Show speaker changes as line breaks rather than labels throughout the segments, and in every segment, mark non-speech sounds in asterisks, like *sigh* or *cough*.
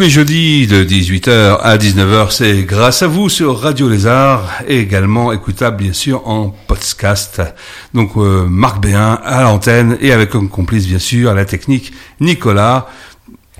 les jeudis de 18h à 19h, c'est grâce à vous sur Radio Lézard et également écoutable bien sûr en podcast. Donc euh, Marc Béin à l'antenne et avec comme complice bien sûr la technique Nicolas.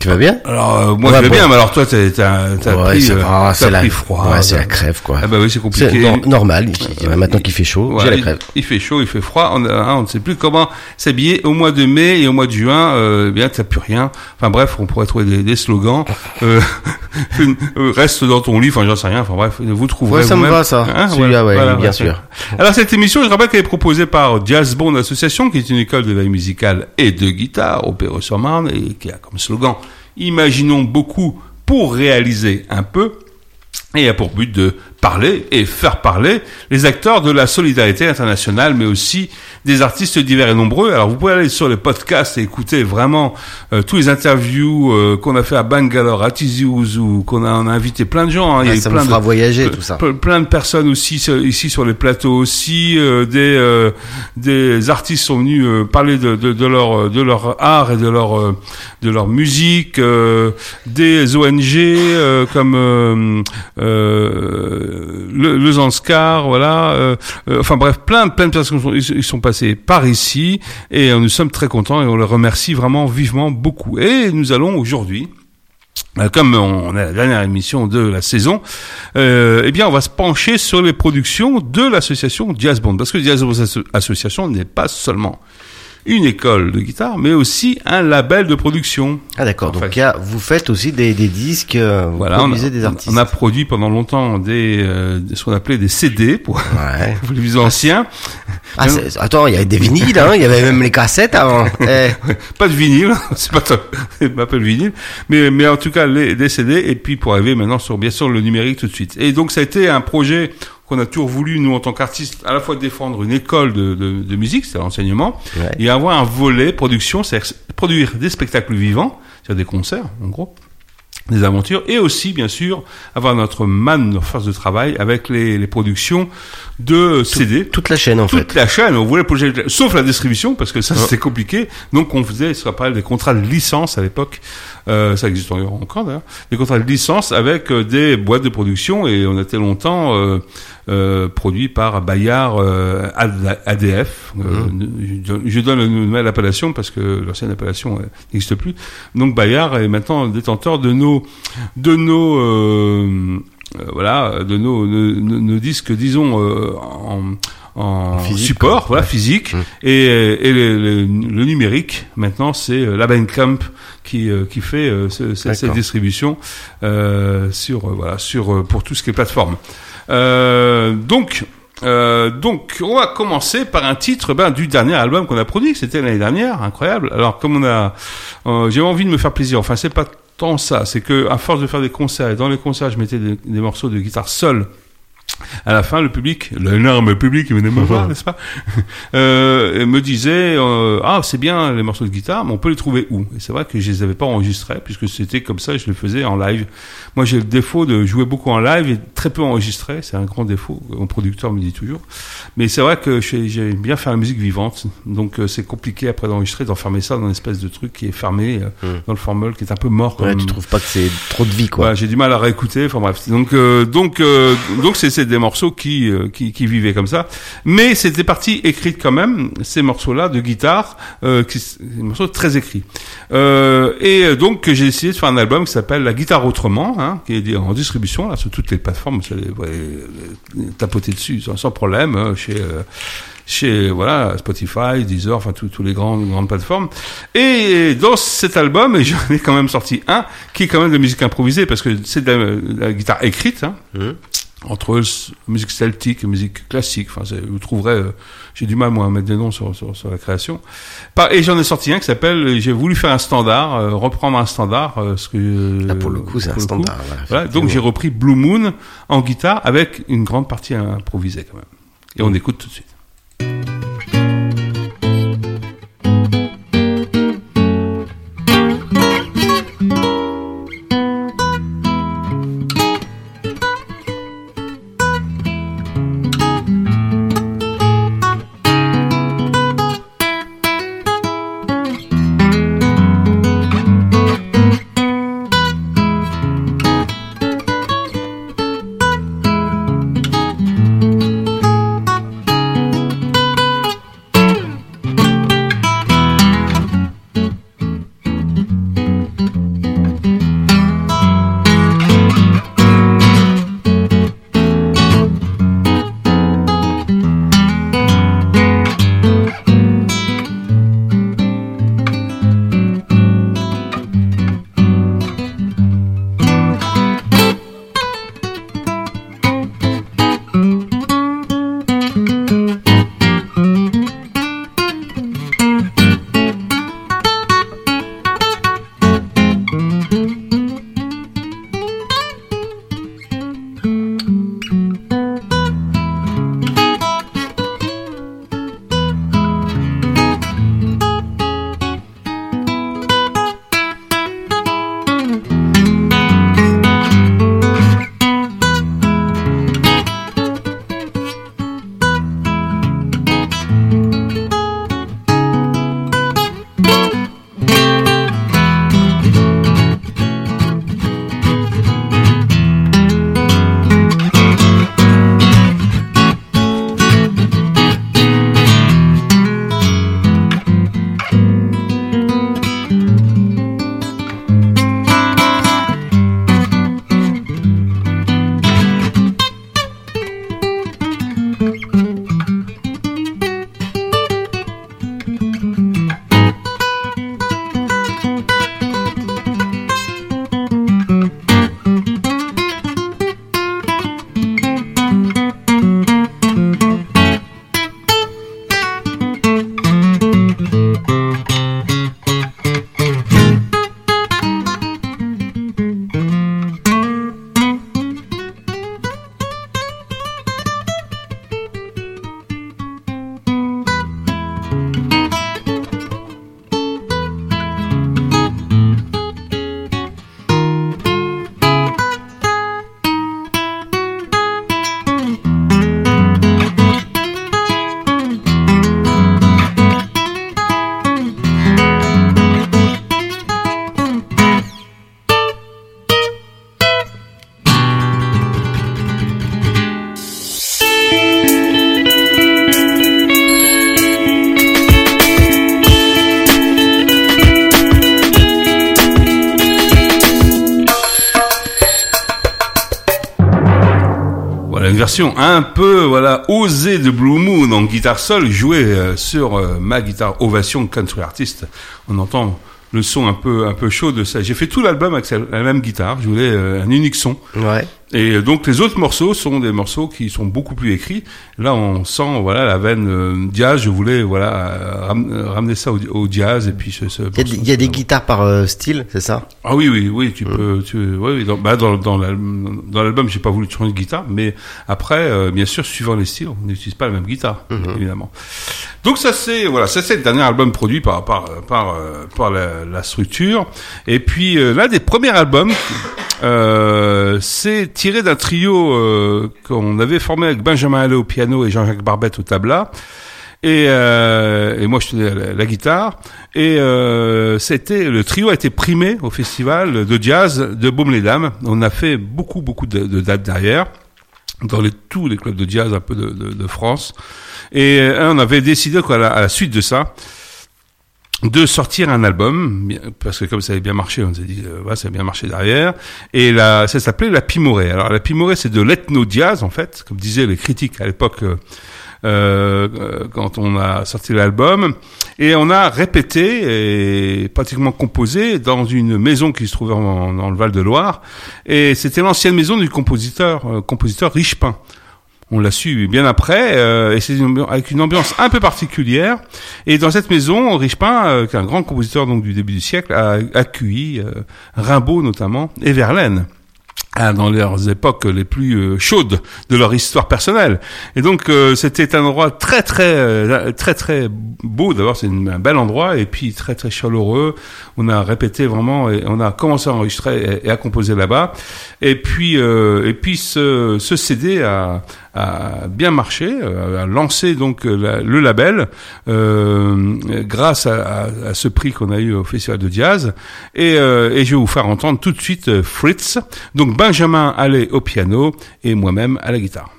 Tu vas bien
Alors euh, moi je vais bien, mais alors toi t'as t'as t'as
Ouais,
pris, euh,
va,
t'as
c'est la-
pris froid.
Ouais, c'est
t'as-
la crève, quoi.
Ah bah oui c'est
C'est
compliqué.
nor- normal. il- Maintenant qu'il fait chaud,
Voilà,
j'ai la crève.
Il, fait chaud, il fait froid. On, a- hein, on ne sait plus comment s'habiller au mois de mai et au mois de juin. Euh, eh bien, t'as plus rien. Enfin bref, on pourrait trouver des, des slogans. Euh, *laughs* euh, reste dans ton lit. Enfin, j'en sais rien. Enfin bref, vous trouverez.
Ouais, ça me
vous-même.
va, ça.
Hein,
Celui-là, ouais, bien
voilà.
sûr.
Alors cette émission, je rappelle qu'elle est proposée par Jazz Bond Association, qui est une école de veille musicale et de guitare au Péreux-sur-Marne et qui a comme slogan Imaginons beaucoup pour réaliser un peu et a pour but de parler et faire parler les acteurs de la solidarité internationale, mais aussi des artistes divers et nombreux. Alors vous pouvez aller sur les podcasts et écouter vraiment euh, tous les interviews euh, qu'on a fait à Bangalore, à Tizi Ouzou, qu'on a, on a invité plein de gens. hein. Il y
Ouais,
eu
ça
plein de-
fera voyager, tout ça.
Plein de personnes aussi sur- ici sur les plateaux aussi euh, des euh, des artistes sont venus euh, parler de, de, de leur de leur art et de leur euh, de leur musique euh, des ONG euh, comme euh, euh, le, le Zanskar voilà euh, euh, enfin bref plein plein de personnes sont, ils, sont passés par ici et euh, nous sommes très contents et on les remercie vraiment vivement beaucoup et nous allons aujourd'hui comme on est à la dernière émission de la saison, euh, eh bien, on va se pencher sur les productions de l'association Jazz. Parce que Jazz Association n'est pas seulement une école de guitare, mais aussi un label de production.
Ah d'accord. Donc
fait.
il y a- vous faites aussi des, des disques, euh, vous
Voilà, on a,
produisez des artistes.
on a produit pendant longtemps des, euh, ce qu'on appelait des CD pour,
Ouais. *laughs*
pour les plus anciens.
Ah, attends, il y avait des vinyles, hein. Il y avait même les cassettes avant. *laughs* Eh.
pas de vinyle, *laughs* c'est pas, c'est pas le vinyle, mais, mais en tout cas les, des CD, et puis pour arriver maintenant sur bien sûr le numérique tout de suite. Et donc ça a été un projet qu'on a toujours voulu, nous en tant qu'artistes, à la fois défendre une école de, de, de musique, c'est l'enseignement,
Ouais.
et avoir un volet production, c'est-à-dire produire des spectacles vivants, c'est-à-dire des concerts en gros, des aventures, et aussi bien sûr avoir notre man, notre force de travail avec les, les productions de CD.
Toute la chaîne en
Toute
fait.
la chaîne, on voulait projet, sauf la distribution, parce que ça c'était compliqué. Donc on faisait ce qu'on appelle des contrats de licence à l'époque, euh, ça existe encore d'ailleurs, des contrats de licence avec euh, des boîtes de production et on était longtemps euh, euh, produit par Bayard euh, AD- ADF. Euh, je, je donne une nouvelle appellation parce que l'ancienne appellation euh, n'existe plus. Donc Bayard est maintenant détenteur de nos de nos voilà de nos, nos, disques disons euh, en en
Physique,
support,
quoi.
voilà,
Ouais.
physique,
Mm.
et, et le, le- le numérique, maintenant, c'est la Bandcamp qui, qui fait ce- ce- cette distribution euh, sur, voilà, sur, pour tout ce qui est plateforme. Euh, donc, euh, donc, on va commencer par un titre ben, du dernier album qu'on a produit, c'était l'année dernière, incroyable. Alors, comme on a, euh, j'ai envie de me faire plaisir. Enfin, c'est pas tant ça, c'est que à force de faire des concerts, et dans les concerts, je mettais des, des morceaux de guitare seul. À la fin, le public, l'énorme public qui venait me voir, n'est-ce pas, *laughs* euh, me disait euh, ah c'est bien les morceaux de guitare, mais on peut les trouver où? Et c'est vrai que je les avais pas enregistrés puisque c'était comme ça, je les faisais en live. Moi, j'ai le défaut de jouer beaucoup en live et très peu enregistré. C'est un grand défaut. Mon producteur me dit toujours. Mais c'est vrai que j'ai- j'aime bien faire la musique vivante, donc euh, c'est compliqué après d'enregistrer, d'enfermer ça dans une espèce de truc qui est fermé euh,
Mm.
dans le formol, qui est un peu mort.
Ouais, tu trouves pas que c'est trop de vie quoi.
Ouais, j'ai du mal à réécouter. Enfin bref, donc euh, donc euh, donc c'est des morceaux qui, euh, qui qui vivaient comme ça, mais c'était partie écrite quand même ces morceaux-là de guitare, euh, des morceaux très écrits. Euh, et donc j'ai décidé de faire un album qui s'appelle La guitare autrement, hein, qui est en distribution sur toutes les plateformes. Vous allez euh, tapoter dessus sans, problème hein, chez chez voilà Spotify, Deezer, enfin tous les grandes grandes plateformes. Et dans cet album, j'en ai quand même sorti un qui est quand même de musique improvisée parce que c'est de la, guitare écrite. Hein,
Mhm.
Entre musique celtique et musique classique. Enfin, vous trouverez. euh, j'ai du mal moi à mettre des noms sur, sur, sur la création. Et j'en ai sorti un qui s'appelle. J'ai voulu faire un standard, euh, reprendre un standard. euh, ce que
Là pour le coup, c'est un standard. voilà,
Voilà, donc j'ai repris Blue Moon en guitare avec une grande partie improvisée quand même. Et on écoute tout de suite. Version un peu voilà osée de Blue Moon en guitare seule jouée euh, sur euh, ma guitare Ovation Country Artist. On entend le son un peu un peu chaud de ça. J'ai fait tout l'album avec la même guitare. Je voulais euh, un unique son.
Ouais.
Et donc les autres morceaux sont des morceaux qui sont beaucoup plus écrits. Là, on sent voilà la veine euh, jazz. Je voulais voilà ram- ramener ça au, au jazz et puis ce, ce
Il y a, des-
morceau-
il y a des guitares par euh, style, c'est ça?
Ah oui oui oui tu peux tu oui, oui dans bah, dans dans l'al- dans l'album j'ai pas voulu changer de guitare mais après euh, bien sûr suivant les styles on n'utilise pas la même guitare évidemment. Donc ça c'est voilà ça c'est le dernier album produit par par par euh, par la, la structure et puis euh, l'un des premiers albums euh, c'est tiré d'un trio euh, qu'on avait formé avec Benjamin Allais au piano et Jean-Jacques Barbette au tabla. Et, euh, et moi je tenais la, guitare et euh, c'était le trio a été primé au festival de jazz de Baume-les-Dames. On a fait beaucoup beaucoup de, dates derrière dans les, tous les clubs de jazz un peu de, France. Et on avait décidé quoi, à, la, à la suite de ça de sortir un album parce que comme ça avait bien marché on s'est dit euh, ouais, ça a bien marché derrière. Et là ça s'appelait la Pimorée. Alors la Pimorée c'est de l'ethno jazz en fait comme disaient les critiques à l'époque euh, euh, quand on a sorti l'album. Et on a répété et pratiquement composé dans une maison qui se trouvait en- dans le Val de Loire et c'était l'ancienne maison du compositeur euh, compositeur Richepin on l'a su bien après, euh, et c'est avec une ambiance un peu particulière. Et dans cette maison, Richepin, euh, un grand compositeur donc du début du siècle, a accueilli euh, Rimbaud notamment et Verlaine. Dans leurs époques les plus euh, chaudes de leur histoire personnelle. Et donc euh, c'était un endroit très très euh, très très beau. D'abord c'est un bel endroit et puis très très chaleureux. On a répété vraiment et on a commencé à enregistrer et, à composer là-bas. Et puis et puis ce, ce CD a, a bien marché, a lancé donc le label euh, grâce à, à- ce prix qu'on a eu au Festival de Jazz. Et, et je vais vous faire entendre tout de suite Fritz. Donc Benjamin allait au piano et moi-même à la guitare.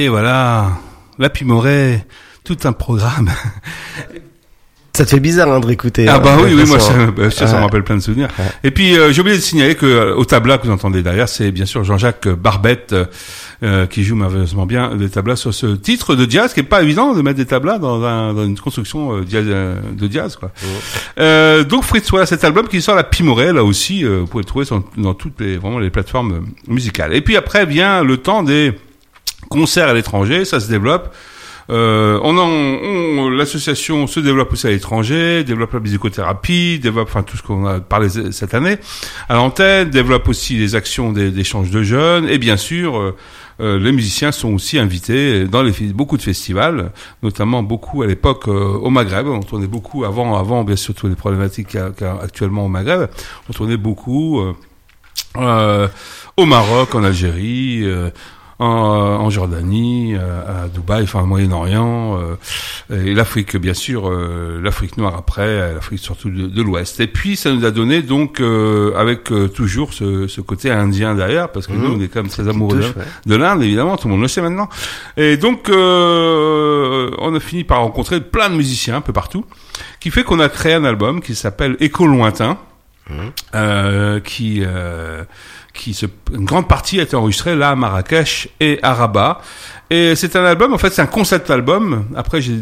Et voilà, la Pimoret, tout un programme.
Ça te fait bizarre hein, de réécouter.
Ah bah oui,
de
oui,
toute
moi ça, bah, ça, ça me rappelle plein de souvenirs. Et puis euh, j'ai oublié de signaler que euh, au tabla que vous entendez derrière, c'est bien sûr Jean-Jacques Barbette euh, euh, qui joue merveilleusement bien des tablas sur ce titre de jazz, qui est pas évident de mettre des tablas dans, un, dans une construction euh, jazz, euh, de jazz quoi. Euh, donc Fritz, voilà cet album qui sort la Pimoret, là aussi, euh, vous pouvez le trouver sur- dans toutes les vraiment les plateformes euh, musicales. Et puis après vient le temps des concerts à l'étranger, ça se développe. Euh, on on- l'association se développe aussi à l'étranger, développe la musicothérapie, développe enfin tout ce qu'on a parlé cette année à l'antenne, développe aussi les actions d'échange de jeunes et bien sûr euh, euh, les musiciens sont aussi invités dans les, beaucoup de festivals, notamment beaucoup à l'époque euh, au Maghreb. On tournait beaucoup avant, avant bien sûr toutes les problématiques qu'il y y a actuellement au Maghreb. On tournait beaucoup euh, euh, au Maroc, en Algérie, en, en Jordanie, euh, à Dubaï, enfin au Moyen-Orient, euh, et l'Afrique bien sûr, euh, l'Afrique noire après, euh, l'Afrique surtout de, de l'Ouest. Et puis ça nous a donné donc euh, avec euh, toujours ce, ce côté indien derrière, parce que
Mhm.
nous on est quand même très amoureux
touche,
de,
ouais.
l'Inde évidemment, tout le monde le sait maintenant. Et donc euh, on a fini par rencontrer plein de musiciens un peu partout, qui fait qu'on a créé un album qui s'appelle Écho lointain euh, qui euh, qui se, une grande partie a été enregistrée là à Marrakech et à Rabat. Et c'est un album, en fait, c'est un concept album. Après, j'ai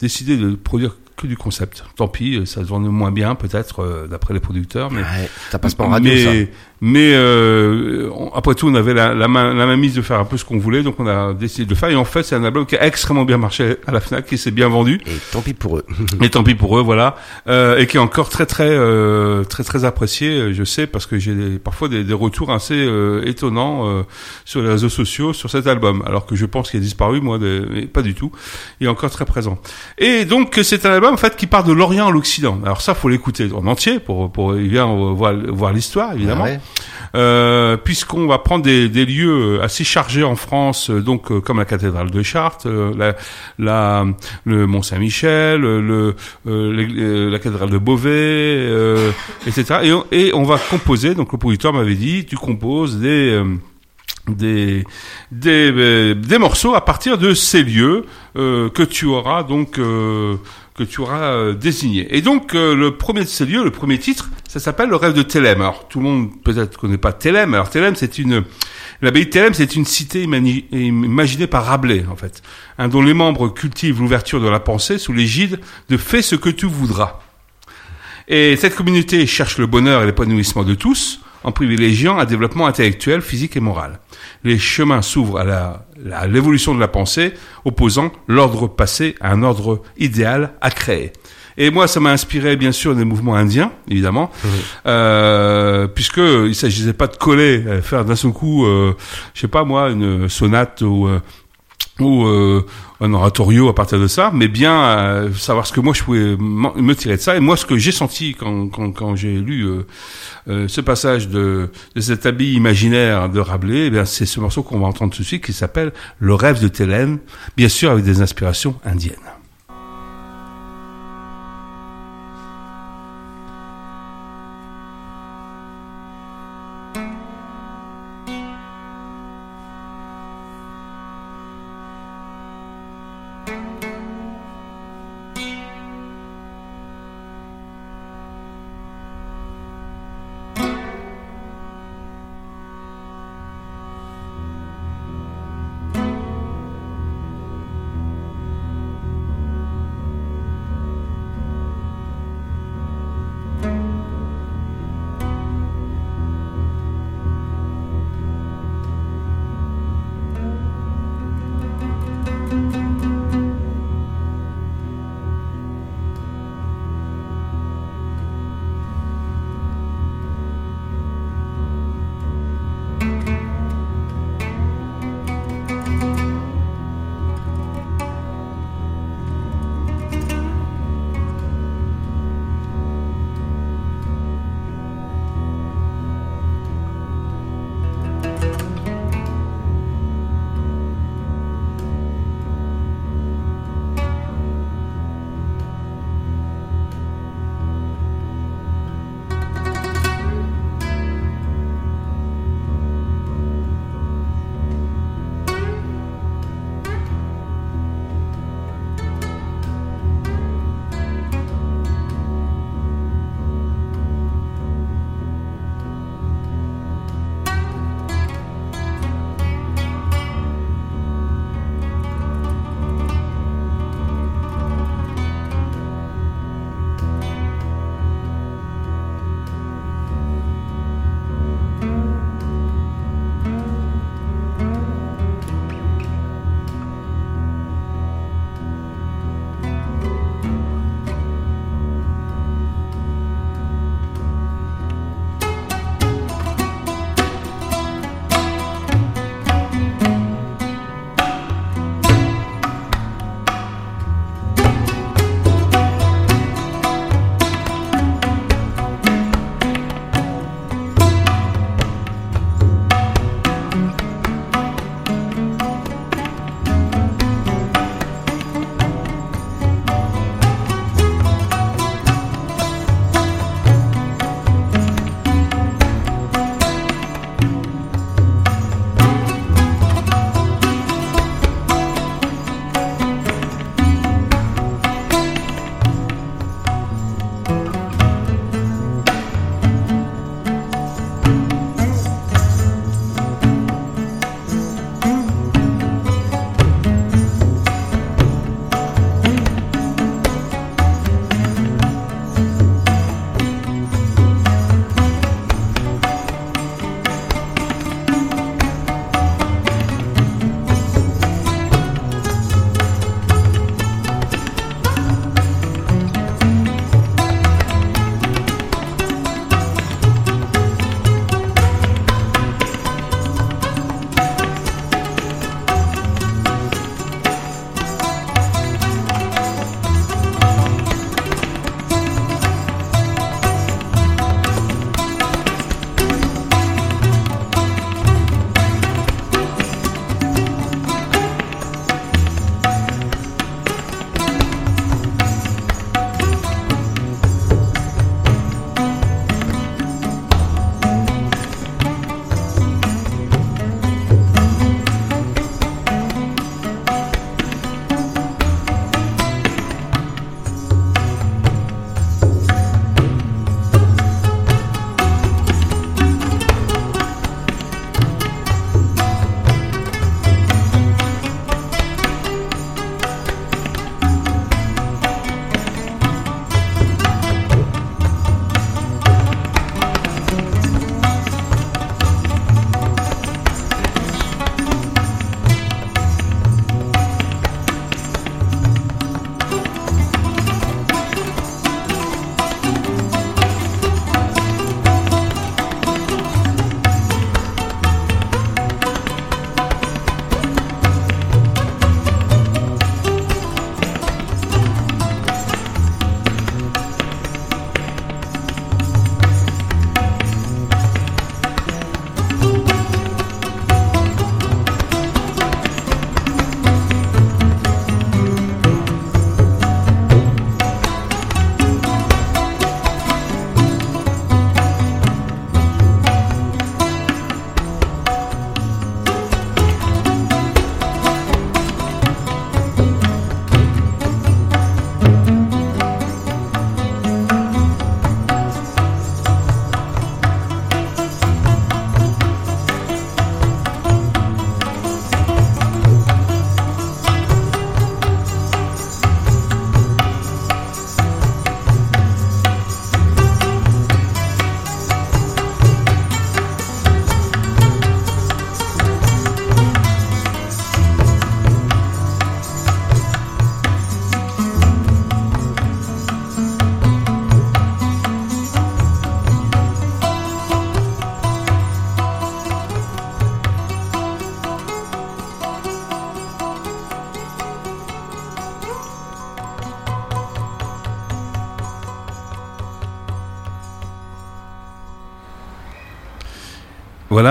décidé de produire que du concept. Tant pis, ça se vend moins bien peut-être euh, d'après les producteurs, mais
Ouais, ça passe pas en radio,
mais,
ça.
Mais euh, on- après tout, on avait la, la, main, la main mise de faire un peu ce qu'on voulait, donc on a décidé de le faire. Et en fait, c'est un album qui a extrêmement bien marché à la Fnac, qui s'est bien vendu.
Et tant pis pour eux. *laughs*
Et tant pis pour eux, voilà. Euh, et qui est encore très très euh, très très apprécié, euh, je sais, parce que j'ai parfois des, des retours assez euh, étonnants euh, sur les réseaux sociaux sur cet album, alors que je pense qu'il a disparu, moi, des- mais pas du tout. Il est encore très présent. Et donc c'est un album en fait qui part de l'Orient à l'Occident. Alors ça, faut l'écouter en entier pour pour bien voir voir l'histoire, évidemment.
Ah ouais.
Euh, puisqu'on va prendre des, lieux assez chargés en France, euh, donc euh, comme la cathédrale de Chartres, le Mont Saint-Michel, la cathédrale de Beauvais, etc. Et on, va composer. Donc le producteur m'avait dit, tu composes des morceaux à partir de ces lieux que tu auras donc que tu auras euh, désigné. Et donc euh, le premier de ces lieux, le premier titre, ça s'appelle le rêve de Thélème. Alors tout le monde peut-être connaît pas Thélème. Alors Thélème, c'est une l'abbaye de Thélème, c'est une cité imaginée par Rabelais en fait, dont les membres cultivent l'ouverture de la pensée sous l'égide de fais ce que tu voudras. Et cette communauté cherche le bonheur et l'épanouissement de tous en privilégiant un développement intellectuel, physique et moral. Les chemins s'ouvrent à l'évolution de la pensée, opposant l'ordre passé à un ordre idéal à créer. Et moi, ça m'a inspiré, bien sûr, des mouvements indiens, évidemment, euh, puisque il s'agissait pas de coller, euh, faire d'un seul coup, euh, je sais pas moi, une sonate ou euh, ou euh, un oratorio à partir de ça, mais bien euh, savoir ce que moi je pouvais me tirer de ça. Et moi, ce que j'ai senti quand, j'ai lu euh, euh, ce passage de, de cet habit imaginaire de Rabelais, eh c'est ce morceau qu'on va entendre tout de suite qui s'appelle Le rêve de Thélème, bien sûr avec des inspirations indiennes.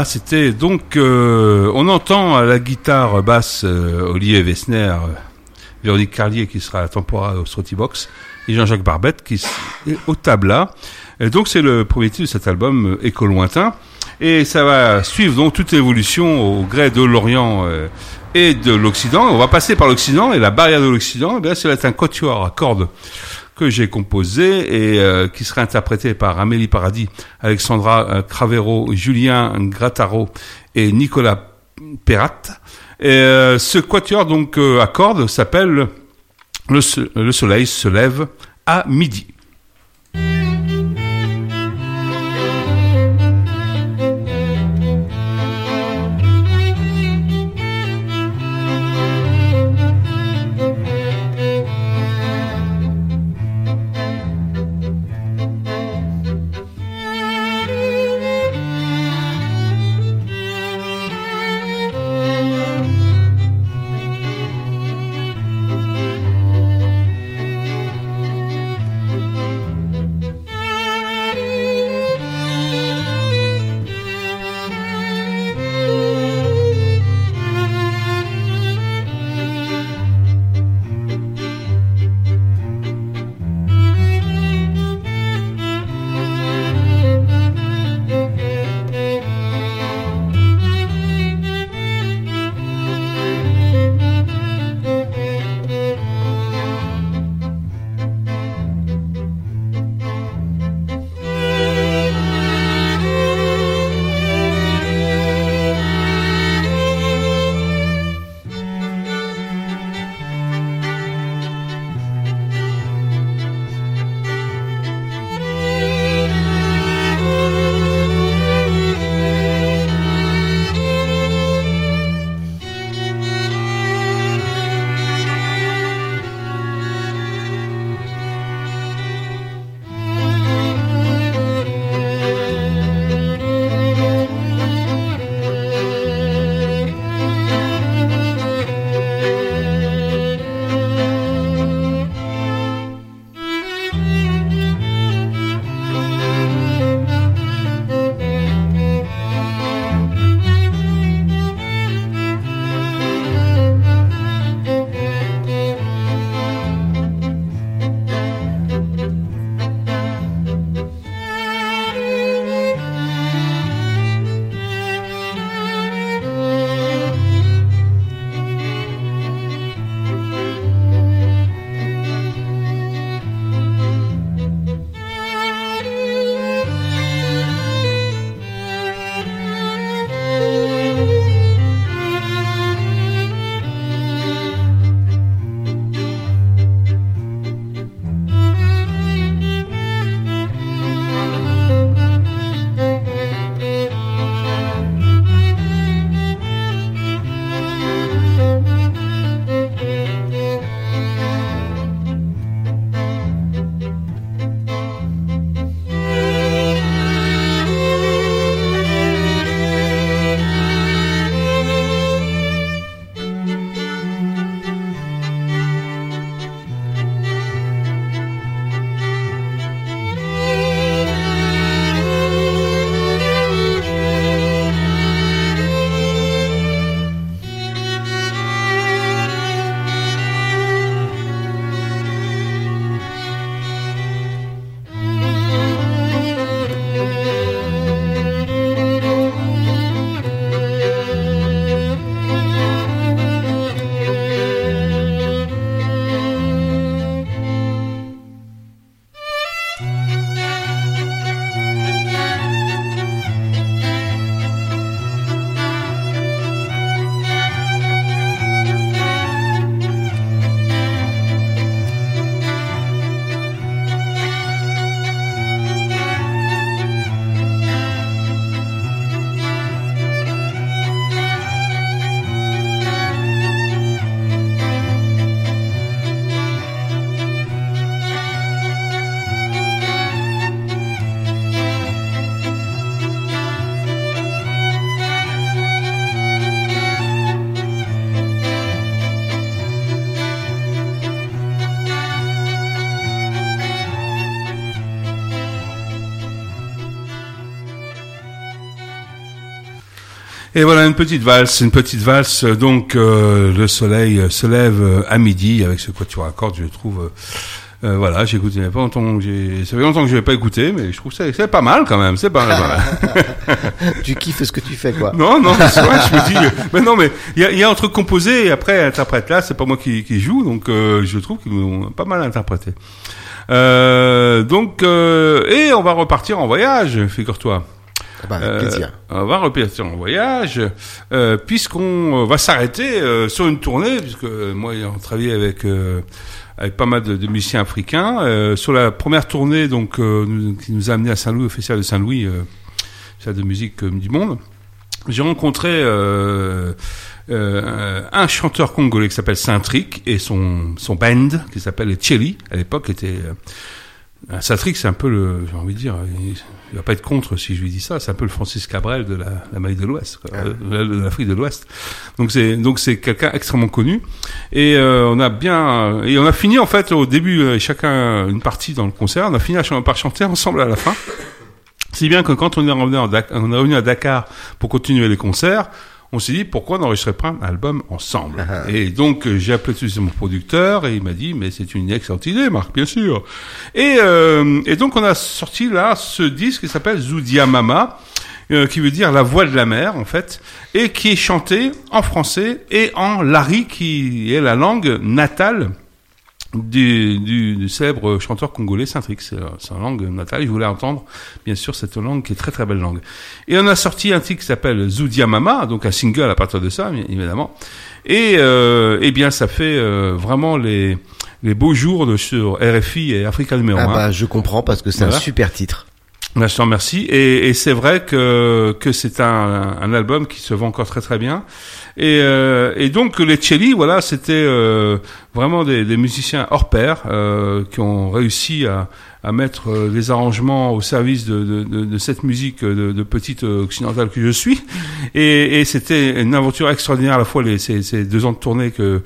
C'était donc euh, on entend à la guitare basse euh, Olivier Wessner, euh, Véronique Carlier qui sera à la Tempora au Box et Jean-Jacques Barbette qui est au tabla. Et donc c'est le premier titre de cet album euh, Écho lointain et ça va suivre donc toute l'évolution au gré de l'Orient euh, et de l'Occident. On va passer par l'Occident et la barrière de l'Occident, eh un quatuor à cordes que j'ai composé et euh, qui sera interprété par Amélie Paradis, Alexandra euh, Cravero, Julien Grattaro et Nicolas Perrat. Euh, ce quatuor donc à cordes s'appelle le, le soleil se lève à midi. Et voilà une petite valse, une petite valse. Donc euh, le soleil se lève euh, à midi avec ce quatuor à cordes, je trouve. euh, euh, voilà, j'ai écouté pas longtemps ça fait longtemps que je l'ai pas écouté, mais je trouve que c'est, pas mal quand même, c'est pas mal. *laughs*
Tu kiffes ce que tu fais, quoi.
non, non, c'est vrai, je me dis, *laughs* mais non, mais il y a, y a un truc composé et après interprète là, c'est pas moi qui, qui joue, donc euh, je trouve qu'ils ont pas mal interprété. Euh, donc, euh, et on va repartir en voyage, figure-toi.
Ah bah,
Euh, on va repartir en voyage, euh, puisqu'on va s'arrêter euh, sur une tournée, puisque moi, on travaillait avec euh, avec pas mal de, musiciens africains. Euh, sur la première tournée, donc, euh, qui nous a amené à Saint-Louis, au Festival de Saint-Louis, euh, salle de musique euh, du monde, j'ai rencontré euh, euh, un chanteur congolais qui s'appelle Saint-Tric et son, son band qui s'appelle Thierry, à l'époque était... Un Saint-Tric, c'est un peu le, j'ai envie de dire, il, il va pas être contre si je lui dis ça, c'est un peu le Francis Cabrel de la, l'Amérique de l'Ouest,
Ah.
euh, de l'Afrique de l'Ouest. Donc c'est donc c'est quelqu'un extrêmement connu et euh, on a bien et on a fini en fait au début euh, chacun une partie dans le concert, on a fini à par chanter ensemble à la fin. Si bien que quand on est revenu, en Dak- on est revenu à Dakar pour continuer les concerts, on s'est dit pourquoi n'enregistrer pas un album ensemble.
Ah.
Et donc euh, j'ai appelé tout de suite mon producteur et il m'a dit mais c'est une excellente idée Marc bien sûr. Et, euh, et donc on a sorti là ce disque qui s'appelle Zoudia Mama. euh, qui veut dire la voix de la mer en fait, et qui est chanté en français et en lari qui est la langue natale du, du, du célèbre chanteur congolais Saint-Trix. C'est sa langue natale. Je voulais entendre, bien sûr, cette langue qui est très très belle langue. Et on a sorti un titre qui s'appelle Zoudia Mama, donc un single à partir de ça, évidemment. Et euh, eh bien, ça fait euh, vraiment les les beaux jours de, sur RFI et Africa numéro
Ah
1.
bah, je comprends parce que c'est
Voilà.
un super titre.
Je te remercie. Et, et c'est vrai que, que c'est un, un album qui se vend encore très très bien. Et, euh, et donc les Celli, voilà, c'était euh, vraiment des, des musiciens hors pair euh, qui ont réussi à, à mettre euh, les arrangements au service de, de, de, de cette musique de, de petite euh, occidentale que je suis. Et, et c'était une aventure extraordinaire à la fois les, ces, ces deux ans de tournée que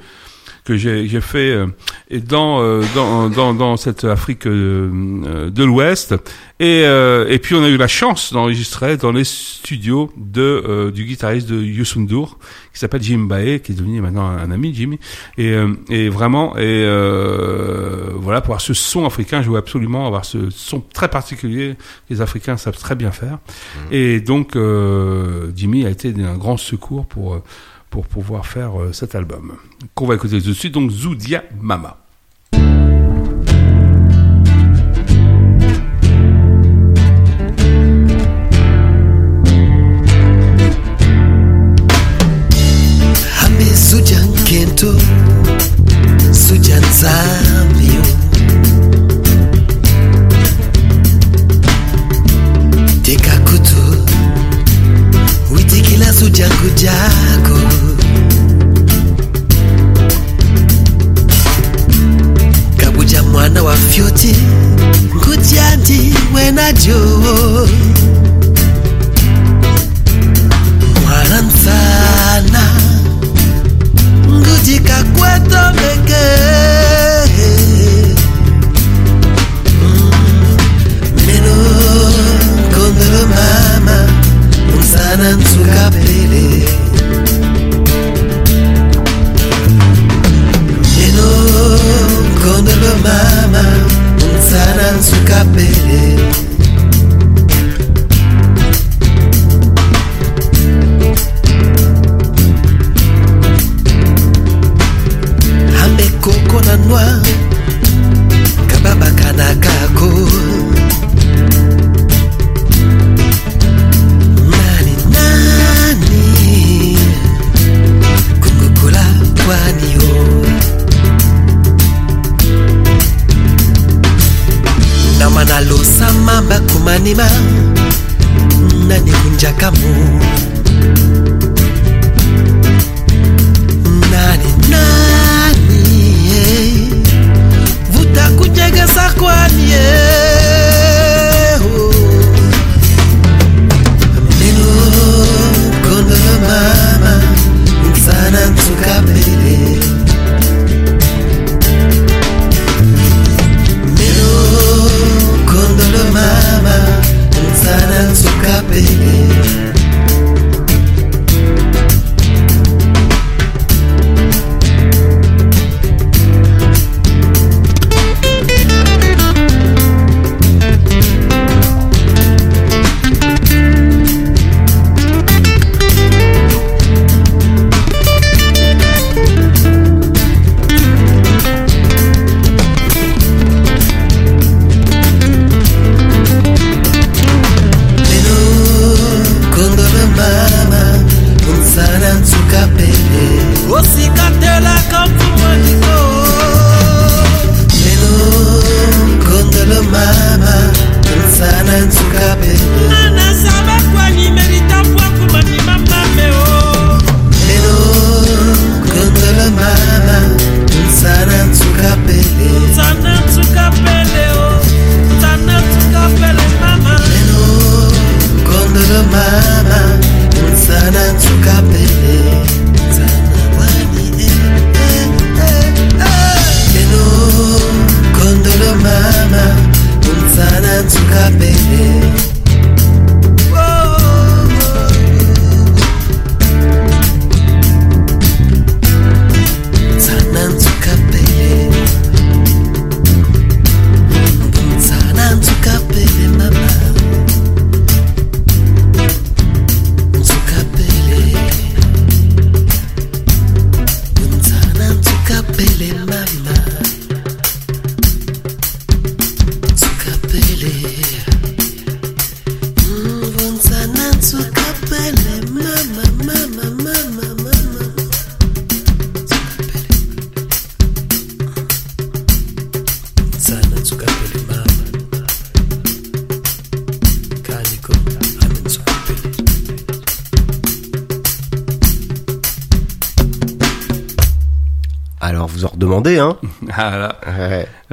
que j'ai fait euh, dans, euh, dans dans dans cette Afrique euh, de l'Ouest. Et euh, et puis on a eu la chance d'enregistrer dans les studios de euh, du guitariste de Youssou N'Dour qui s'appelle Jim Bae qui est devenu maintenant un, un ami Jimmy et euh, et vraiment et euh, voilà pour avoir ce son africain je voulais absolument avoir ce son très particulier que les Africains savent très bien faire. Et donc euh, Jimmy a été d'un grand secours pour euh, pour pouvoir faire euh, cet album. Qu'on va écouter tout de suite donc Zoudia Mama जो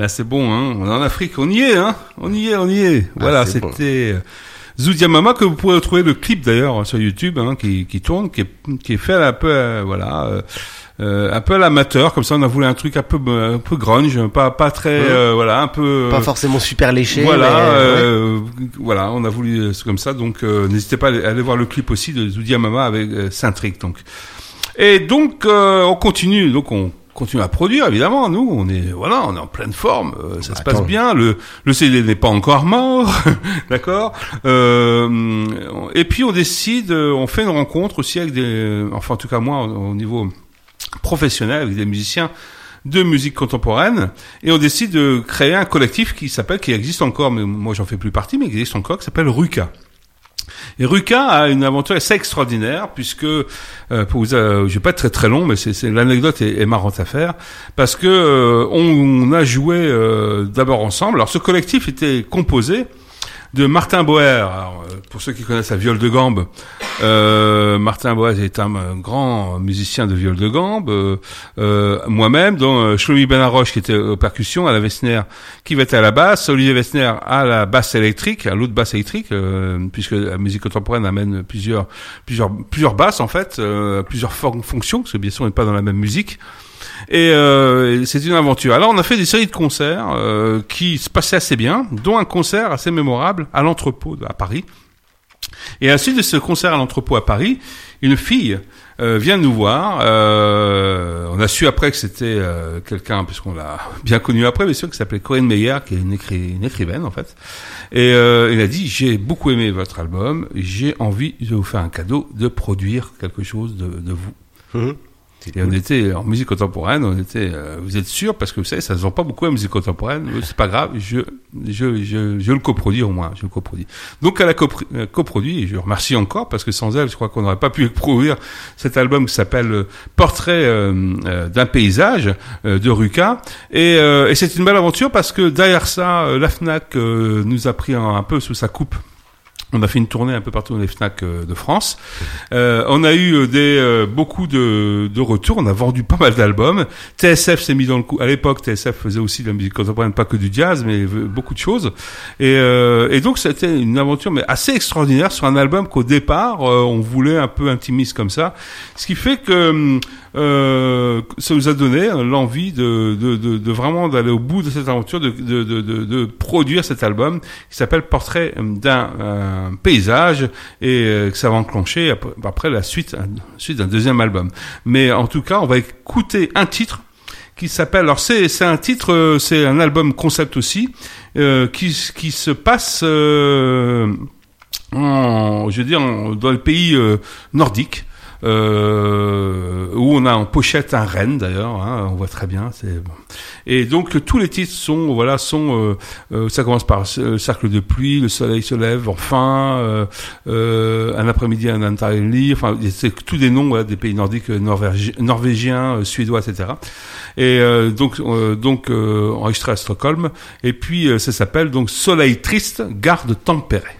là c'est bon, hein. On est en Afrique, on y est, hein. On y est, on y est. Voilà,
c'est bon.
c'était euh, Zoudia Mama que vous pourrez retrouver le clip d'ailleurs sur YouTube, hein, qui, qui tourne, qui est, qui est fait un peu, euh, voilà. euh, euh, un peu à l'amateur, comme ça on a voulu un truc un peu un peu grunge, pas pas très
Ouais.
euh, voilà un peu
Pas forcément super léché.
Voilà,
mais,
voilà, on a voulu c'est comme ça. Donc, euh, n'hésitez pas à aller, voir le clip aussi de Zoudia Mama avec Saint-Trick. Donc, et donc euh, on continue. Donc, on continue à produire évidemment. Nous, on est voilà, on est en pleine forme. euh, ça se
Attends.
passe bien. Le le CD n'est pas encore mort, *laughs* d'accord. Euh, et puis on décide, euh, on fait une rencontre aussi avec des, enfin en tout cas moi au, au niveau professionnel avec des musiciens de musique contemporaine et on décide de créer un collectif qui s'appelle, qui existe encore, mais moi j'en fais plus partie, mais qui existe encore, qui s'appelle Ruka. Et Ruka a une aventure assez extraordinaire puisque, euh, pour euh, je vais pas être très très long, mais c'est, l'anecdote est, est marrante à faire parce que euh, on, on a joué euh, d'abord ensemble. Alors ce collectif était composé de Martin Boer. Alors, euh, pour ceux qui connaissent la viole de gambe, euh, Martin Boer est un, grand musicien de viole de gambe. euh, Moi-même, dont Shlomi Benaroche qui était aux percussions, à la Wessner qui être à la basse, Olivier Wessner à la basse électrique, à l'autre basse électrique, puisque la musique contemporaine amène plusieurs plusieurs plusieurs basses en fait, plusieurs fonctions, parce que bien sûr on n'est pas dans la même musique. Et euh, c'est une aventure. Alors on a fait des séries de concerts euh, qui se passaient assez bien, dont un concert assez mémorable à l'entrepôt à Paris. Et à la suite de ce concert à l'entrepôt à Paris, une fille euh, vient nous voir. euh, on a su après que c'était euh, quelqu'un, puisqu'on l'a *laughs* bien connu après, bien sûr, qui s'appelait Corinne Meyer, qui est une, écri- une écrivaine en fait. Et euh, il a dit j'ai beaucoup aimé votre album, j'ai envie de vous faire un cadeau, de produire quelque chose de, de vous.
Mhm.
On était en musique contemporaine, on était, euh, vous êtes sûr? Parce que vous savez, ça se vend pas beaucoup la musique contemporaine. Euh, C'est pas grave, je, je, je, je le coproduis au moins, je le coproduis. Donc elle a euh, coproduit et je remercie encore parce que sans elle, je crois qu'on n'aurait pas pu *laughs* produire cet album qui s'appelle Portrait d'un paysage de Ruka. Et, et c'est une belle aventure parce que derrière ça, la Fnac nous a pris un peu sous sa coupe. On a fait une tournée un peu partout dans les Fnac euh, de France. Euh, on a eu euh, beaucoup de, retours. On a vendu pas mal d'albums. TSF s'est mis dans le coup. À l'époque, TSF faisait aussi de la musique contemporaine, pas que du jazz, mais beaucoup de choses. Et, euh, et donc c'était une aventure mais assez extraordinaire sur un album qu'au départ on voulait un peu intimiste comme ça. Ce qui fait que euh, ça nous a donné l'envie de, de, de, de vraiment d'aller au bout de cette aventure, de, de, produire cet album qui s'appelle Portrait d'un euh, paysage et euh, que ça va enclencher après, la suite, suite d'un deuxième album. Mais en tout cas, on va écouter un titre qui s'appelle alors c'est c'est un titre euh, c'est un album concept aussi euh, qui qui se passe euh, en, je veux dire dans le pays nordique euh, où on a en pochette un renne d'ailleurs hein, on voit très bien c'est bon. et donc tous les titres sont voilà sont euh, euh, ça commence par cercle de pluie le soleil se lève enfin euh, euh, un après-midi un Antalya enfin c'est tous des noms voilà, des pays nordiques norvégi- norvégiens suédois etc et donc donc enregistré à Stockholm. Et puis ça s'appelle donc Soleil triste garde tempéré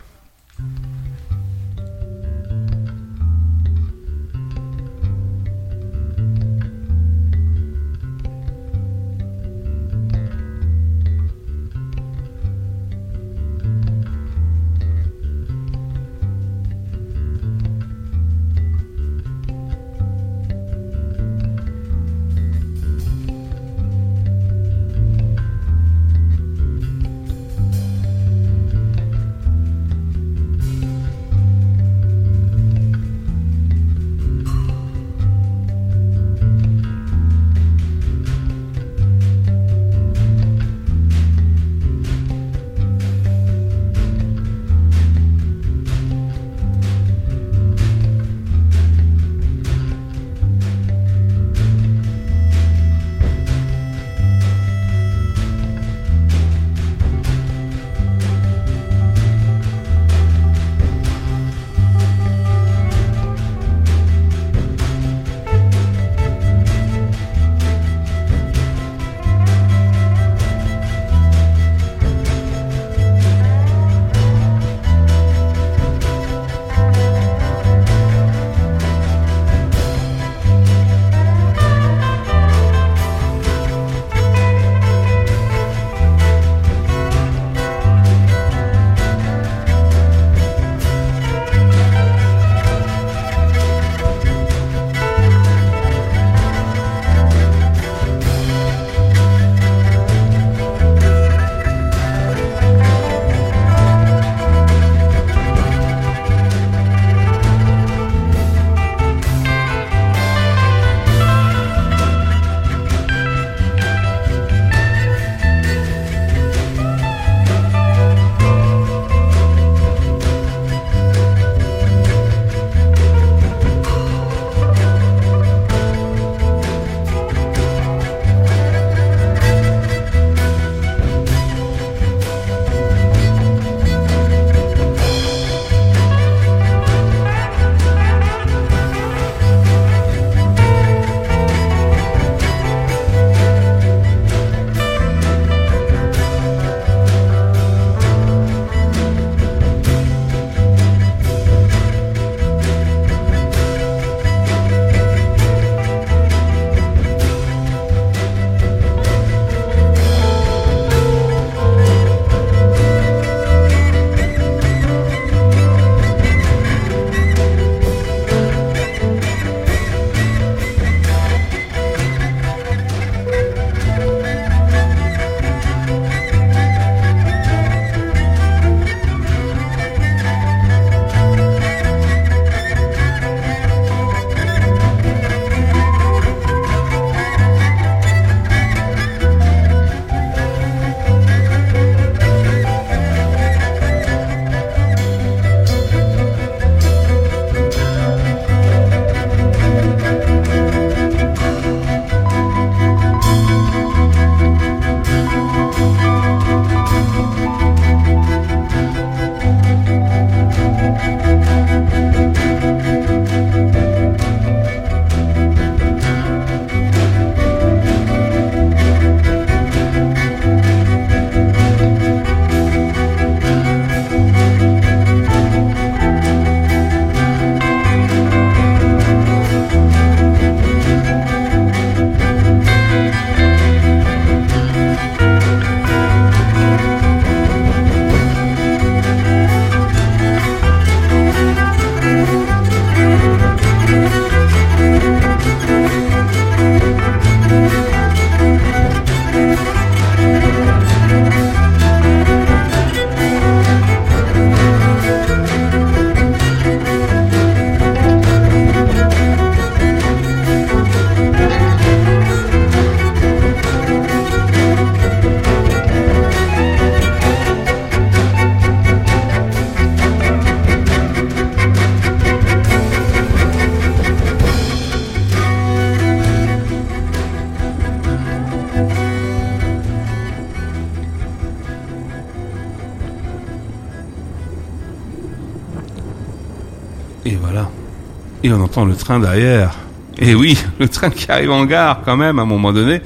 entend le train derrière. Et oui, *laughs* le train qui arrive en gare quand même à un moment donné.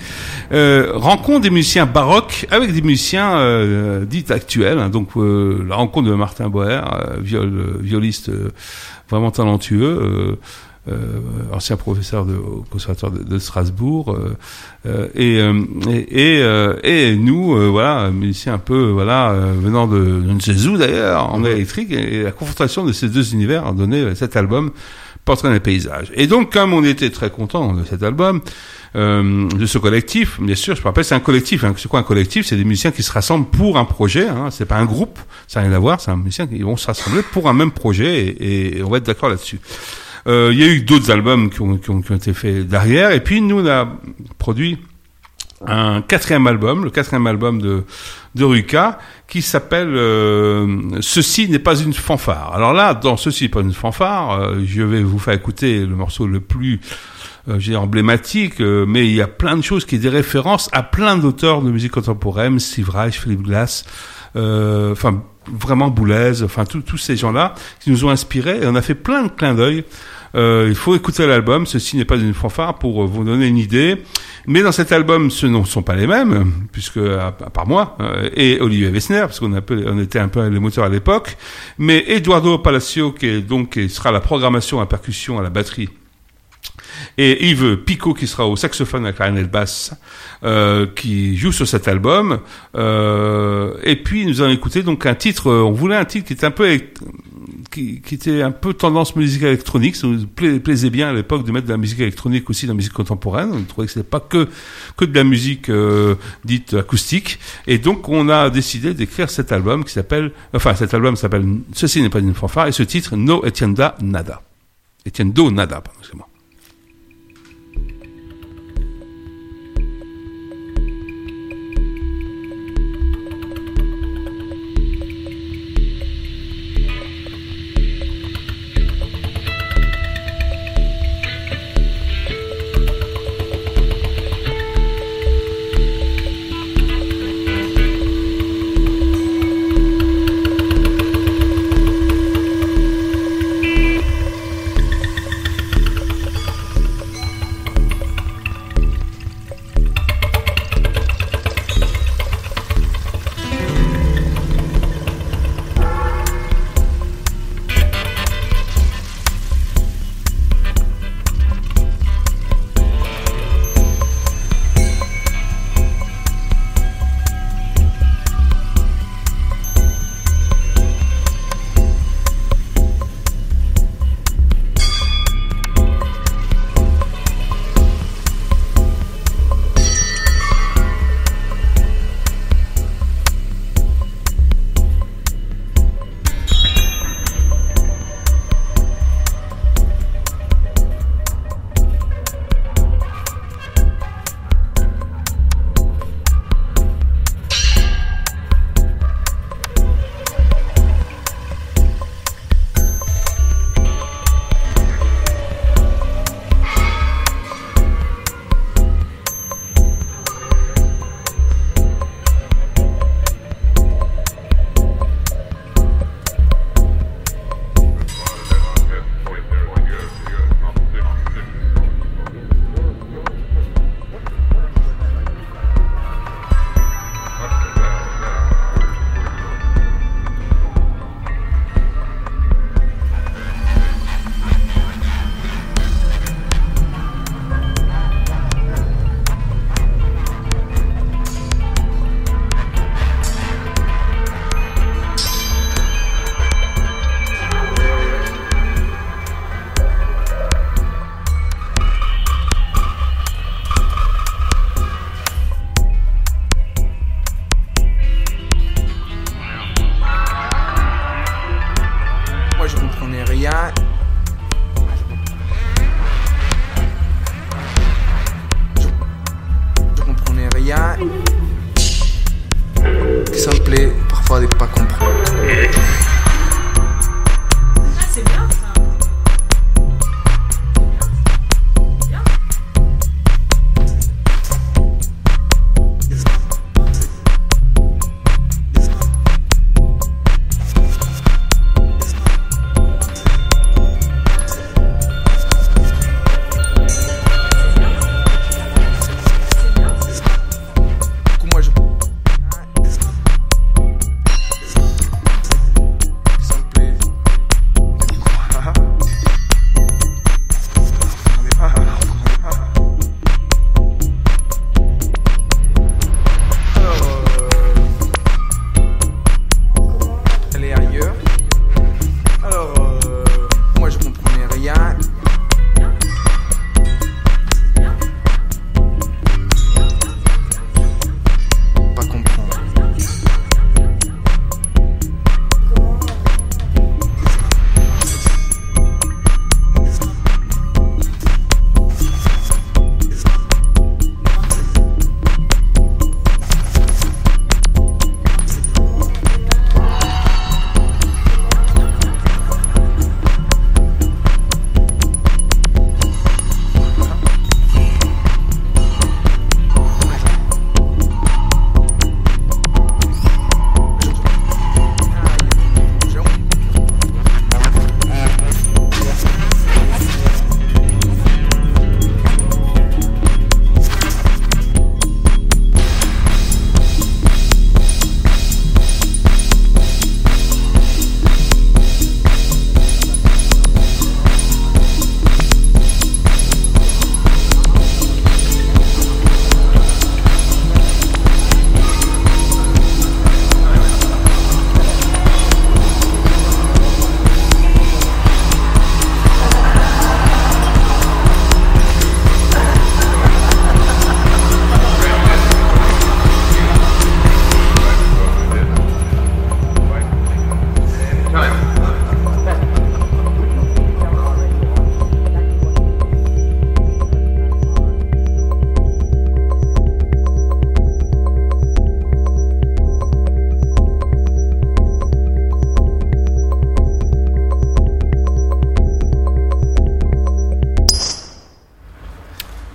Euh, rencontre des musiciens baroques avec des musiciens euh, dits actuels. hein. donc euh, la rencontre de Martin Boer, euh, viol, violiste euh, vraiment talentueux. euh, euh, ancien professeur de, au conservatoire de, de Strasbourg euh, euh, et, euh, et, et, euh, et nous euh, voilà musiciens un peu voilà euh, venant de je ne sais où d'ailleurs en électrique et, et la confrontation de ces deux univers a donné cet album Portrait des paysages et donc comme on était très content de cet album euh, de ce collectif bien sûr je me rappelle c'est un collectif hein. c'est quoi un collectif? C'est des musiciens qui se rassemblent pour un projet hein. c'est pas un groupe ça n'a rien à voir c'est un musicien qui vont se rassembler pour un même projet et, et on va être d'accord là-dessus euh, il y a eu d'autres albums qui ont, qui, ont, qui ont été faits derrière. Et puis nous, on a produit un quatrième album, le quatrième album de, de Ruka, qui s'appelle euh, Ceci n'est pas une fanfare. Alors là, dans Ceci n'est pas une fanfare, euh, je vais vous faire écouter le morceau le plus euh, emblématique, euh, mais il y a plein de choses qui des références à plein d'auteurs de musique contemporaine, Steve Reich, Philippe Glass, euh, enfin vraiment Boulez, enfin tous tous ces gens-là qui nous ont inspirés et on a fait plein de clins d'œil. Euh, il faut écouter l'album, ceci n'est pas une fanfare pour euh, vous donner une idée. Mais dans cet album, ce ne sont pas les mêmes, puisque à, part moi euh, et Olivier Wessner, parce qu'on on était un peu les moteurs à l'époque, mais Eduardo Palacio, qui est donc qui sera la programmation à percussion à la batterie et Yves Picot qui sera au saxophone à clarinette basse euh, qui joue sur cet album. Euh, et puis nous allons écouter donc un titre euh, on voulait un titre qui était un peu qui, qui était un peu tendance musique électronique. Ça nous pla- plaisait bien à l'époque de mettre de la musique électronique aussi dans la musique contemporaine. On trouvait que c'était pas que que de la musique euh, dite acoustique. Et donc on a décidé d'écrire cet album qui s'appelle enfin cet album s'appelle ceci n'est pas une fanfare et ce titre No Etienda Nada. Etiendo Nada pardon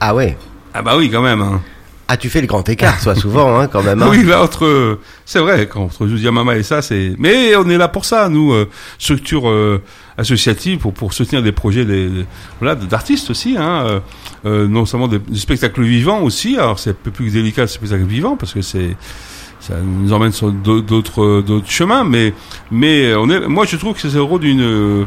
Ah ouais.
Ah bah oui, quand même. Hein.
Ah, tu fais le grand écart, soit *laughs* souvent, hein, quand même. hein.
Oui, là entre, c'est vrai, entre Mama et ça, c'est. Mais on est là pour ça, nous, euh, structure euh, associative, pour pour soutenir des projets des, voilà d'artistes aussi, hein, euh, non seulement des, des spectacles vivants aussi. Alors c'est un peu plus délicat le spectacle vivant parce que c'est ça nous emmène sur d'au- d'autres d'autres chemins, mais mais on est. Moi, je trouve que c'est le rôle d'une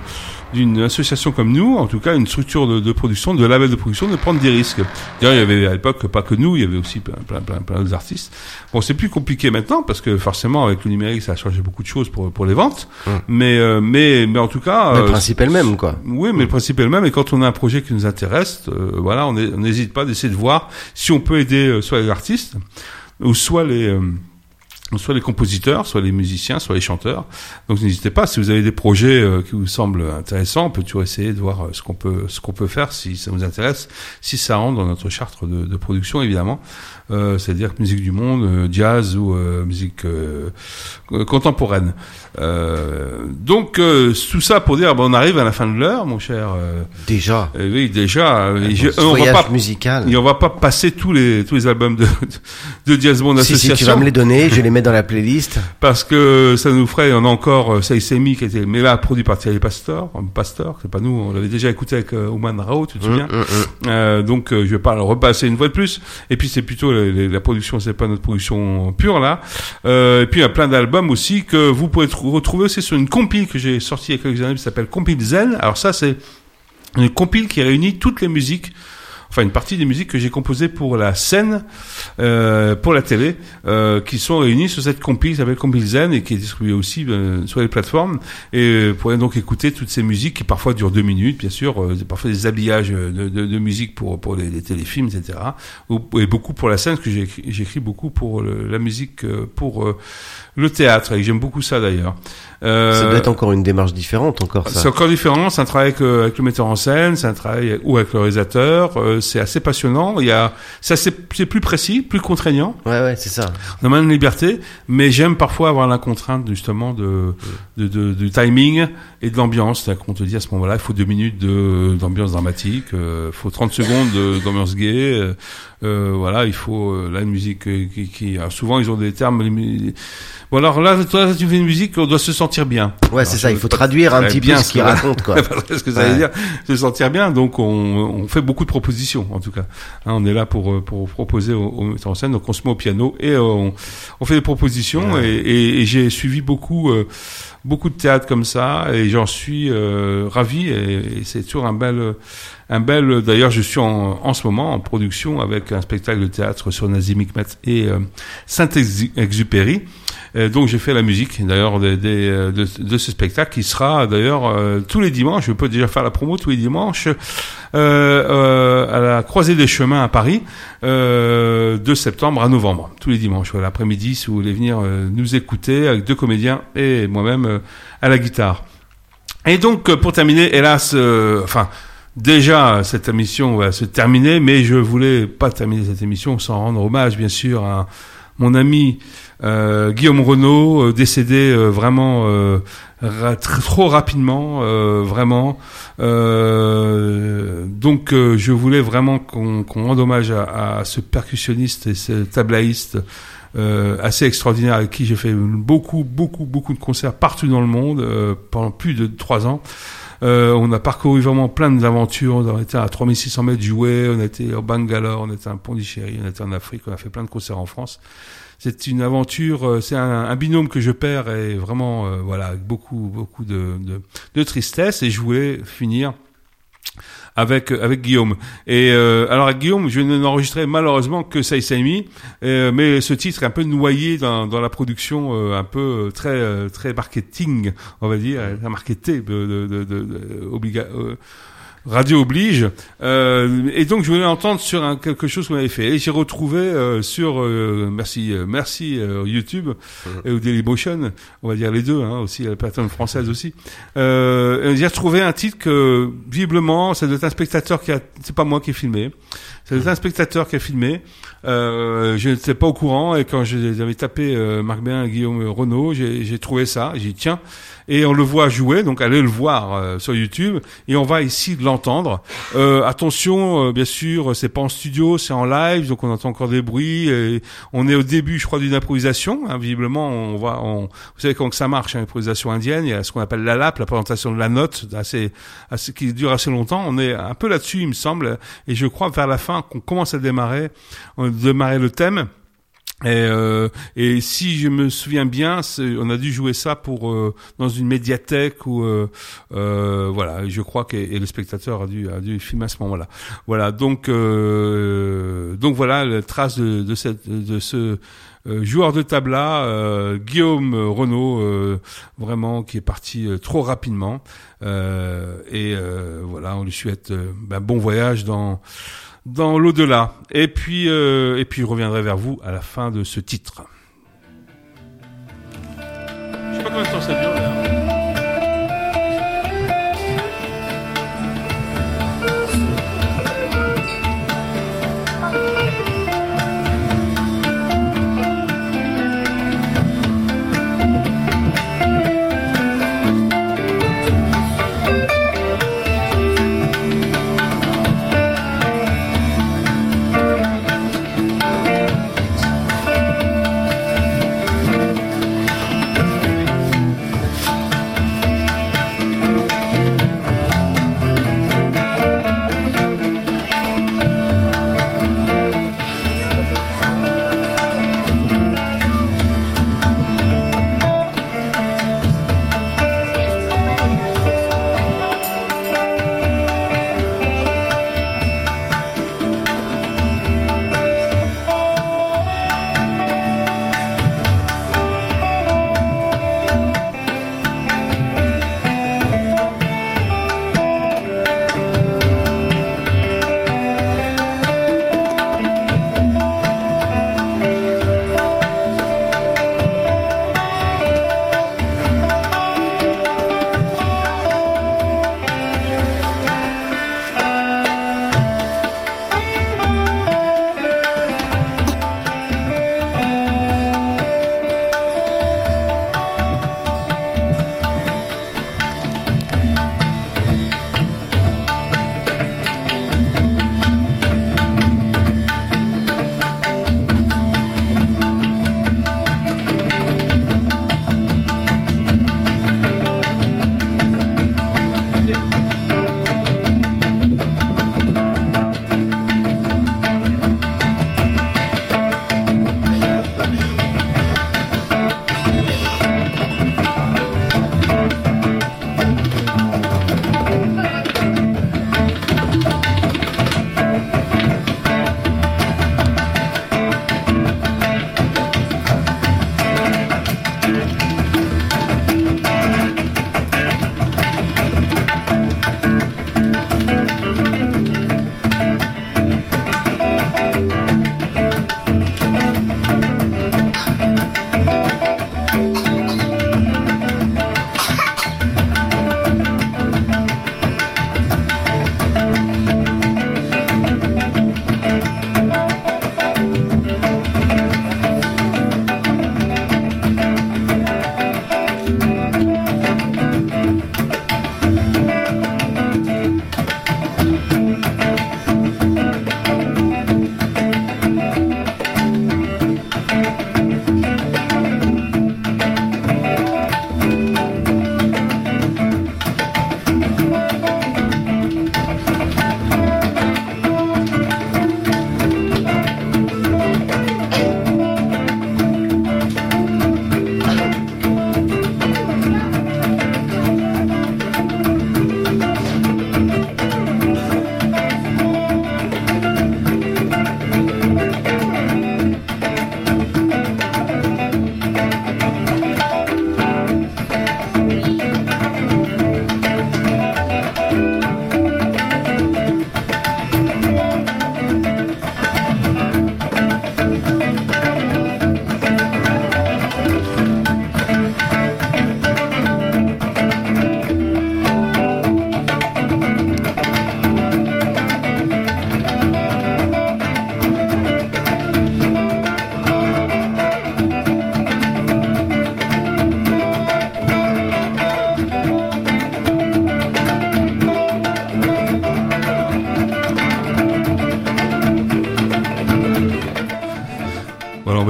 d'une association comme nous, en tout cas une structure de, de production, de label de production, de prendre des risques. D'ailleurs, il y avait à l'époque pas que nous, il y avait aussi plein plein plein, plein d'autres artistes. Bon, c'est plus compliqué maintenant parce que forcément avec le numérique, ça a changé beaucoup de choses pour pour les ventes. Mais euh, mais mais en tout cas,
Mais le
euh,
principe est le même, quoi.
oui, mais le principe est le même. Et quand on a un projet qui nous intéresse, euh, voilà, on n'hésite pas d'essayer de voir si on peut aider euh, soit les artistes ou soit les euh, soit les compositeurs, soit les musiciens, soit les chanteurs. Donc n'hésitez pas si vous avez des projets euh, qui vous semblent intéressants, on peut toujours essayer de voir euh, ce qu'on peut ce peut faire si ça vous intéresse, si ça rentre dans notre charte de production évidemment. Euh, c'est-à-dire musique du monde, euh, jazz ou euh, musique euh, contemporaine. Euh, donc euh, tout ça pour dire, bon, on arrive à la fin de l'heure, mon cher. euh,
Déjà.
oui, déjà, et je- on va pas,
musical.
et on va pas passer tous les tous les albums de de Jazz Band
Si, si,
Association
tu vas me les donner, je les mets dans la playlist. *laughs*
parce que ça nous ferait, on a encore Saïsemi qui était, mais là produit par Thierry Pastor, Pastor, c'est pas nous, on l'avait déjà écouté avec Ouman Rao, tu te souviens
Hum, hum, hum.
Euh, donc euh, je vais pas le repasser une fois de plus. Et puis c'est plutôt la, production, c'est pas notre production pure là. Euh, et puis il y a plein d'albums aussi que vous pouvez trou- retrouver aussi sur une compile que j'ai sortie il y a quelques années qui s'appelle Compile Zen. Alors ça c'est une compile qui réunit toutes les musiques. Enfin, une partie des musiques que j'ai composées pour la scène, euh, pour la télé, euh, qui sont réunies sur cette compile qui s'appelle Compile Zen et qui est distribuée aussi euh, sur les plateformes. Et euh, vous pourrez donc écouter toutes ces musiques qui parfois durent deux minutes, bien sûr, euh, parfois des habillages de, de, de musique pour pour les, téléfilms, etc. Et beaucoup pour la scène, parce que j'écris beaucoup pour le- la musique, euh, pour le théâtre, et j'aime beaucoup ça d'ailleurs. Euh,
Ça doit être encore une démarche différente, encore
c'est
ça.
encore différent, c'est un travail avec, euh, avec le metteur en scène, c'est un travail ou avec le réalisateur, euh, c'est assez passionnant, il y a, ça c'est c'est plus précis, plus contraignant,
Ouais, ouais, c'est ça.
on a moins de liberté, mais j'aime parfois avoir la contrainte justement de, de, de- du timing et de l'ambiance, c'est-à-dire qu'on te dit à ce moment-là, il faut deux minutes de- d'ambiance dramatique, euh, il faut 30 secondes de- d'ambiance gay, euh, voilà, il faut la musique qui, qui alors souvent ils ont des termes. Bon alors là, toi, tu fais une musique, on doit se sentir bien.
Ouais, c'est ça, il faut traduire un petit peu
bien
ce qu'il raconte, quoi. *laughs*
ce que ça veut dire, se sentir bien. Donc on, on fait beaucoup de propositions, en tout cas. Hein, on est là pour euh, pour proposer au, au metteur en scène. Donc on se met au piano et euh, on, on fait des propositions.
Ouais.
Et, et- et j'ai suivi beaucoup euh, beaucoup de théâtre comme ça et j'en suis euh, ravi. Et, et c'est toujours un bel un bel. D'ailleurs, je suis en, en ce moment en production avec un spectacle de théâtre sur Nazim Hikmet et euh, Saint-Exupéry. Euh, donc j'ai fait la musique d'ailleurs des, euh, de, de ce spectacle qui sera d'ailleurs euh, tous les dimanches. Je peux déjà faire la promo tous les dimanches à la Croisée des Chemins à Paris de septembre à novembre, tous les dimanches. L'après-midi, si vous voulez venir nous écouter avec deux comédiens et moi-même à la guitare. Et donc pour terminer, hélas, euh, enfin. Déjà, cette émission va se terminer, mais je voulais pas terminer cette émission sans rendre hommage, bien sûr, à mon ami euh, Guillaume Renault, euh, décédé euh, vraiment ra- tr- trop rapidement, vraiment. Donc, je voulais vraiment qu'on qu'on rende hommage à, à ce percussionniste et ce tablaïste assez extraordinaire avec qui j'ai fait beaucoup, beaucoup, beaucoup de concerts partout dans le monde pendant plus de trois ans. Euh, on a parcouru vraiment plein d'aventures. On été à 3600 mètres joués, on a été au Bangalore, on été à Pondichéry, on été en Afrique, on a fait plein de concerts en France. C'est une aventure, euh, c'est un, binôme que je perds et vraiment, euh, voilà, beaucoup, beaucoup de, de, de tristesse. Et je voulais finir avec avec Guillaume. Et euh, alors Guillaume, je n'ai enregistré malheureusement que Saïsaimi, euh, mais ce titre est un peu noyé dans, dans la production, euh, un peu euh, très euh, très marketing, on va dire, marketé, de, de, de, de, obliga- euh, Radio oblige, euh, et donc je voulais entendre sur un, quelque chose qu'on avait fait. Et j'ai retrouvé euh, sur, euh, merci, euh, merci euh, YouTube et au Dailymotion, on va dire les deux, hein, aussi la plateforme française aussi. Euh, j'ai retrouvé un titre que visiblement, ça doit être un spectateur qui a, c'est pas moi qui ai filmé, être un spectateur qui a filmé. Euh, je n'étais pas au courant et quand j'avais tapé euh, Marc Béin et Guillaume Renault, j'ai trouvé ça. J'ai dit tiens et on le voit jouer, donc allez le voir euh, sur YouTube et on va ici l'entendre. Euh, attention, euh, bien sûr, c'est pas en studio, c'est en live, donc on entend encore des bruits. Et on est au début, je crois, d'une improvisation. hein. visiblement, on va, on, vous savez comment ça marche, hein, l'improvisation indienne. Il y a ce qu'on appelle la lap, la présentation de la note, assez, assez, qui dure assez longtemps. On est un peu là-dessus, il me semble, et je crois vers la fin qu'on commence à démarrer, on démarrer le thème. Et, euh, et si je me souviens bien, on a dû jouer ça pour euh, dans une médiathèque ou euh, euh, voilà. Je crois que et le spectateur a dû a dû filmer à ce moment-là. Voilà. Donc euh, donc voilà la trace de, ce euh, joueur de tabla euh, Guillaume Renault euh, vraiment qui est parti euh, trop rapidement Euh, et euh, voilà on lui souhaite euh, ben, bon voyage dans dans l'au-delà. Et puis, euh, et puis, je reviendrai vers vous à la fin de ce titre.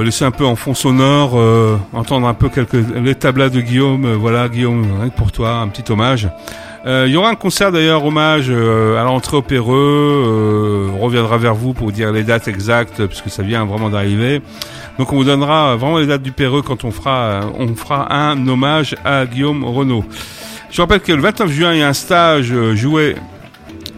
Laisser un peu en fond sonore, euh, entendre un peu quelques les tablas de Guillaume. euh, voilà, Guillaume, rien que pour toi, un petit hommage. Euh, Il y aura un concert d'ailleurs hommage euh, à l'entrée au Péreux. Euh, on reviendra vers vous pour vous dire les dates exactes puisque ça vient vraiment d'arriver. Donc on vous donnera vraiment les dates du Péreux quand on fera on fera un hommage à Guillaume Renault. Je rappelle que le 29 juin il y a un stage joué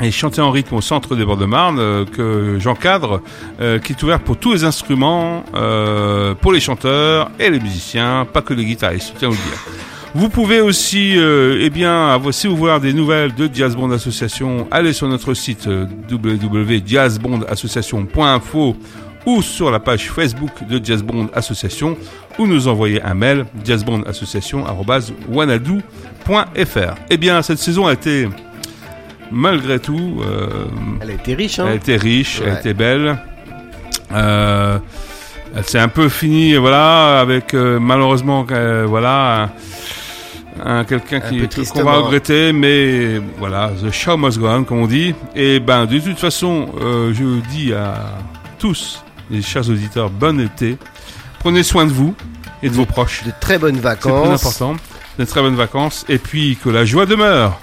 et chanté en rythme au centre des Bords de Marne euh, que j'encadre, euh, qui est ouvert pour tous les instruments, euh, pour les chanteurs et les musiciens, pas que les guitaristes, je tiens à vous le dire. Vous pouvez aussi, eh bien, si vous voulez des nouvelles de Jazz Bond Association, allez sur notre site www.jazzbondassociation.info ou sur la page Facebook de Jazz Bond Association ou nous envoyer un mail jazzbondassociation@wanadoo.fr. Eh bien, cette saison a été malgré tout euh,
Elle a été riche,
elle a
hein.
été riche, elle belle. Euh, elle s'est un peu finie, voilà, avec euh, malheureusement, euh, voilà, un, un- quelqu'un qui qu'on va regretter, mais voilà, the show must go on, comme on dit. Et ben, de toute façon, je dis à tous les chers auditeurs, bon été. Prenez soin de vous et de vos proches.
De très bonnes
C'est le plus
vacances.
important. De très bonnes vacances et puis que la joie demeure.